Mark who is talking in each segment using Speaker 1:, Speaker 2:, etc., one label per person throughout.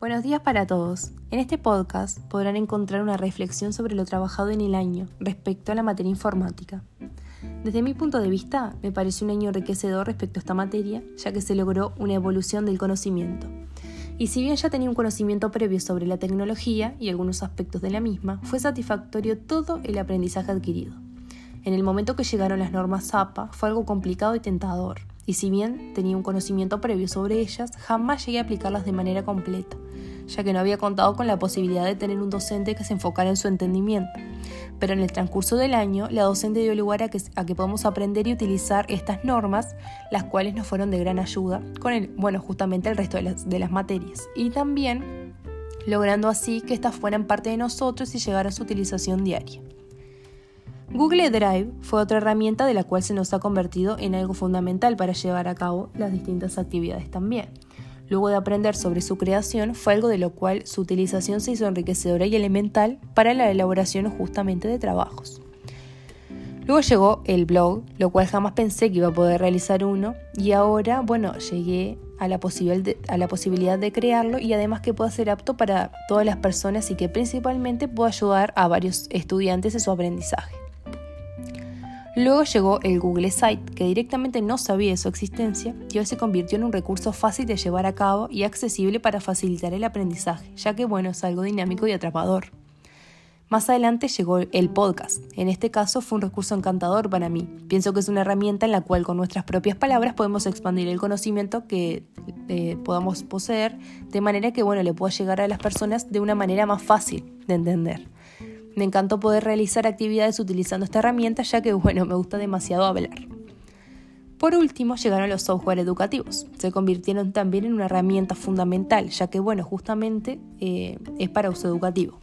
Speaker 1: Buenos días para todos. En este podcast podrán encontrar una reflexión sobre lo trabajado en el año respecto a la materia informática. Desde mi punto de vista, me parece un año enriquecedor respecto a esta materia, ya que se logró una evolución del conocimiento. Y si bien ya tenía un conocimiento previo sobre la tecnología y algunos aspectos de la misma, fue satisfactorio todo el aprendizaje adquirido. En el momento que llegaron las normas APA fue algo complicado y tentador, y si bien tenía un conocimiento previo sobre ellas, jamás llegué a aplicarlas de manera completa, ya que no había contado con la posibilidad de tener un docente que se enfocara en su entendimiento. Pero en el transcurso del año, la docente dio lugar a que, podamos aprender y utilizar estas normas, las cuales nos fueron de gran ayuda con el, bueno, justamente el resto de las, de las materias. Y también logrando así que estas fueran parte de nosotros y llegara a su utilización diaria. Google Drive fue otra herramienta de la cual se nos ha convertido en algo fundamental para llevar a cabo las distintas actividades también. Luego de aprender sobre su creación, fue algo de lo cual su utilización se hizo enriquecedora y elemental para la elaboración justamente de trabajos. Luego llegó el blog, lo cual jamás pensé que iba a poder realizar uno, y ahora, bueno, llegué a la, a la posibilidad de crearlo y además que pueda ser apto para todas las personas y que principalmente pueda ayudar a varios estudiantes en su aprendizaje. Luego llegó el Google Site, que directamente no sabía de su existencia y hoy se convirtió en un recurso fácil de llevar a cabo y accesible para facilitar el aprendizaje, ya que bueno, es algo dinámico y atrapador. Más adelante llegó el podcast. En este caso fue un recurso encantador para mí. Pienso que es una herramienta en la cual con nuestras propias palabras podemos expandir el conocimiento que eh, podamos poseer, de manera que bueno, le pueda llegar a las personas de una manera más fácil de entender. Me encantó poder realizar actividades utilizando esta herramienta ya que, bueno, me gusta demasiado hablar. Por último, llegaron los software educativos. Se convirtieron también en una herramienta fundamental, ya que, bueno, justamente eh, es para uso educativo.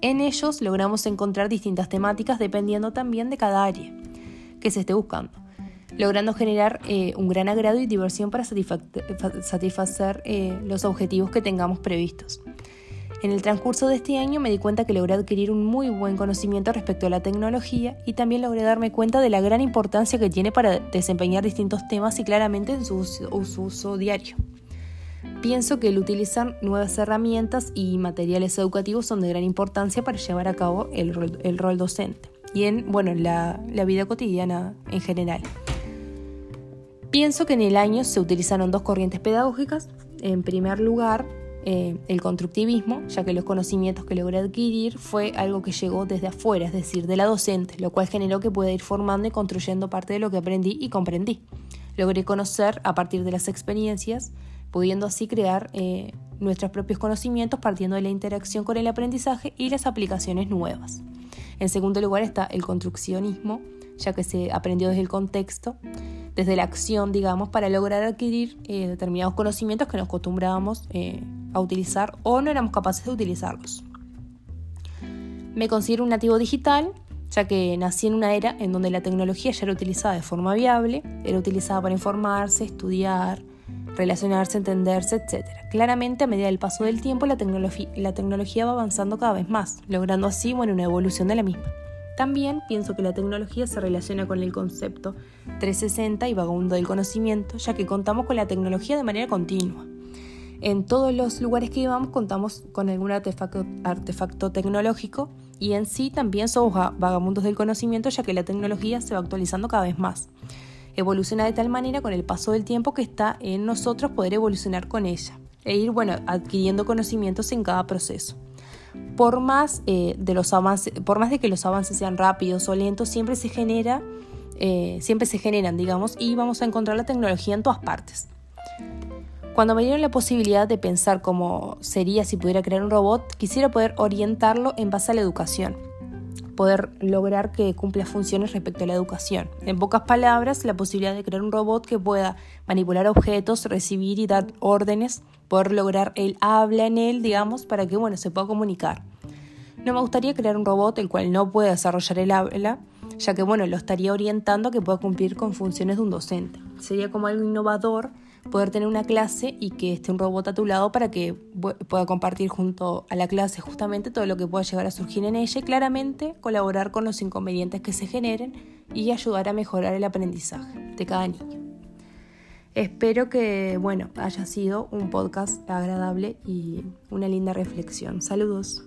Speaker 1: En ellos logramos encontrar distintas temáticas dependiendo también de cada área que se esté buscando, logrando generar eh, un gran agrado y diversión para satisfacer eh, los objetivos que tengamos previstos. En el transcurso de este año me di cuenta que logré adquirir un muy buen conocimiento respecto a la tecnología y también logré darme cuenta de la gran importancia que tiene para desempeñar distintos temas y claramente en su uso, diario. Pienso que el utilizar nuevas herramientas y materiales educativos son de gran importancia para llevar a cabo el rol, docente y en, bueno, la, la vida cotidiana en general. Pienso que en el año se utilizaron dos corrientes pedagógicas. En primer lugar, eh, el constructivismo, ya que los conocimientos que logré adquirir fue algo que llegó desde afuera, es decir, de la docente, lo cual generó que pueda ir formando y construyendo parte de lo que aprendí y comprendí. Logré conocer a partir de las experiencias, pudiendo así crear eh, nuestros propios conocimientos partiendo de la interacción con el aprendizaje y las aplicaciones nuevas. En segundo lugar está el construccionismo, ya que se aprendió desde el contexto desde la acción, digamos, para lograr adquirir eh, determinados conocimientos que nos acostumbrábamos a utilizar o no éramos capaces de utilizarlos. Me considero un nativo digital, ya que nací en una era en donde la tecnología ya era utilizada de forma viable, era utilizada para informarse, estudiar, relacionarse, entenderse, etc. Claramente, a medida del paso del tiempo, la, la tecnología va avanzando cada vez más, logrando así bueno, una evolución de la misma. También pienso que la tecnología se relaciona con el concepto 360 y vagabundo del conocimiento, ya que contamos con la tecnología de manera continua. En todos los lugares que llevamos contamos con algún artefacto, tecnológico y en sí también somos vagabundos del conocimiento ya que la tecnología se va actualizando cada vez más. Evoluciona de tal manera con el paso del tiempo que está en nosotros poder evolucionar con ella e ir bueno, adquiriendo conocimientos en cada proceso por más, eh, de los avances, por más de que los avances sean rápidos o lentos, siempre se genera, eh, siempre se generan, digamos, y vamos a encontrar la tecnología en todas partes. Cuando me dieron la posibilidad de pensar cómo sería si pudiera crear un robot, quisiera poder orientarlo en base a la educación, poder lograr que cumpla funciones respecto a la educación. En pocas palabras, la posibilidad de crear un robot que pueda manipular objetos, recibir y dar órdenes poder lograr el habla en él, digamos, para que bueno, se pueda comunicar. No me gustaría crear un robot el cual no pueda desarrollar el habla, ya que bueno, lo estaría orientando a que pueda cumplir con funciones de un docente. Sería como algo innovador poder tener una clase y que esté un robot a tu lado para que pueda compartir junto a la clase justamente todo lo que pueda llegar a surgir en ella y claramente colaborar con los inconvenientes que se generen y ayudar a mejorar el aprendizaje de cada niño. Espero que, bueno, haya sido un podcast agradable y una linda reflexión. Saludos.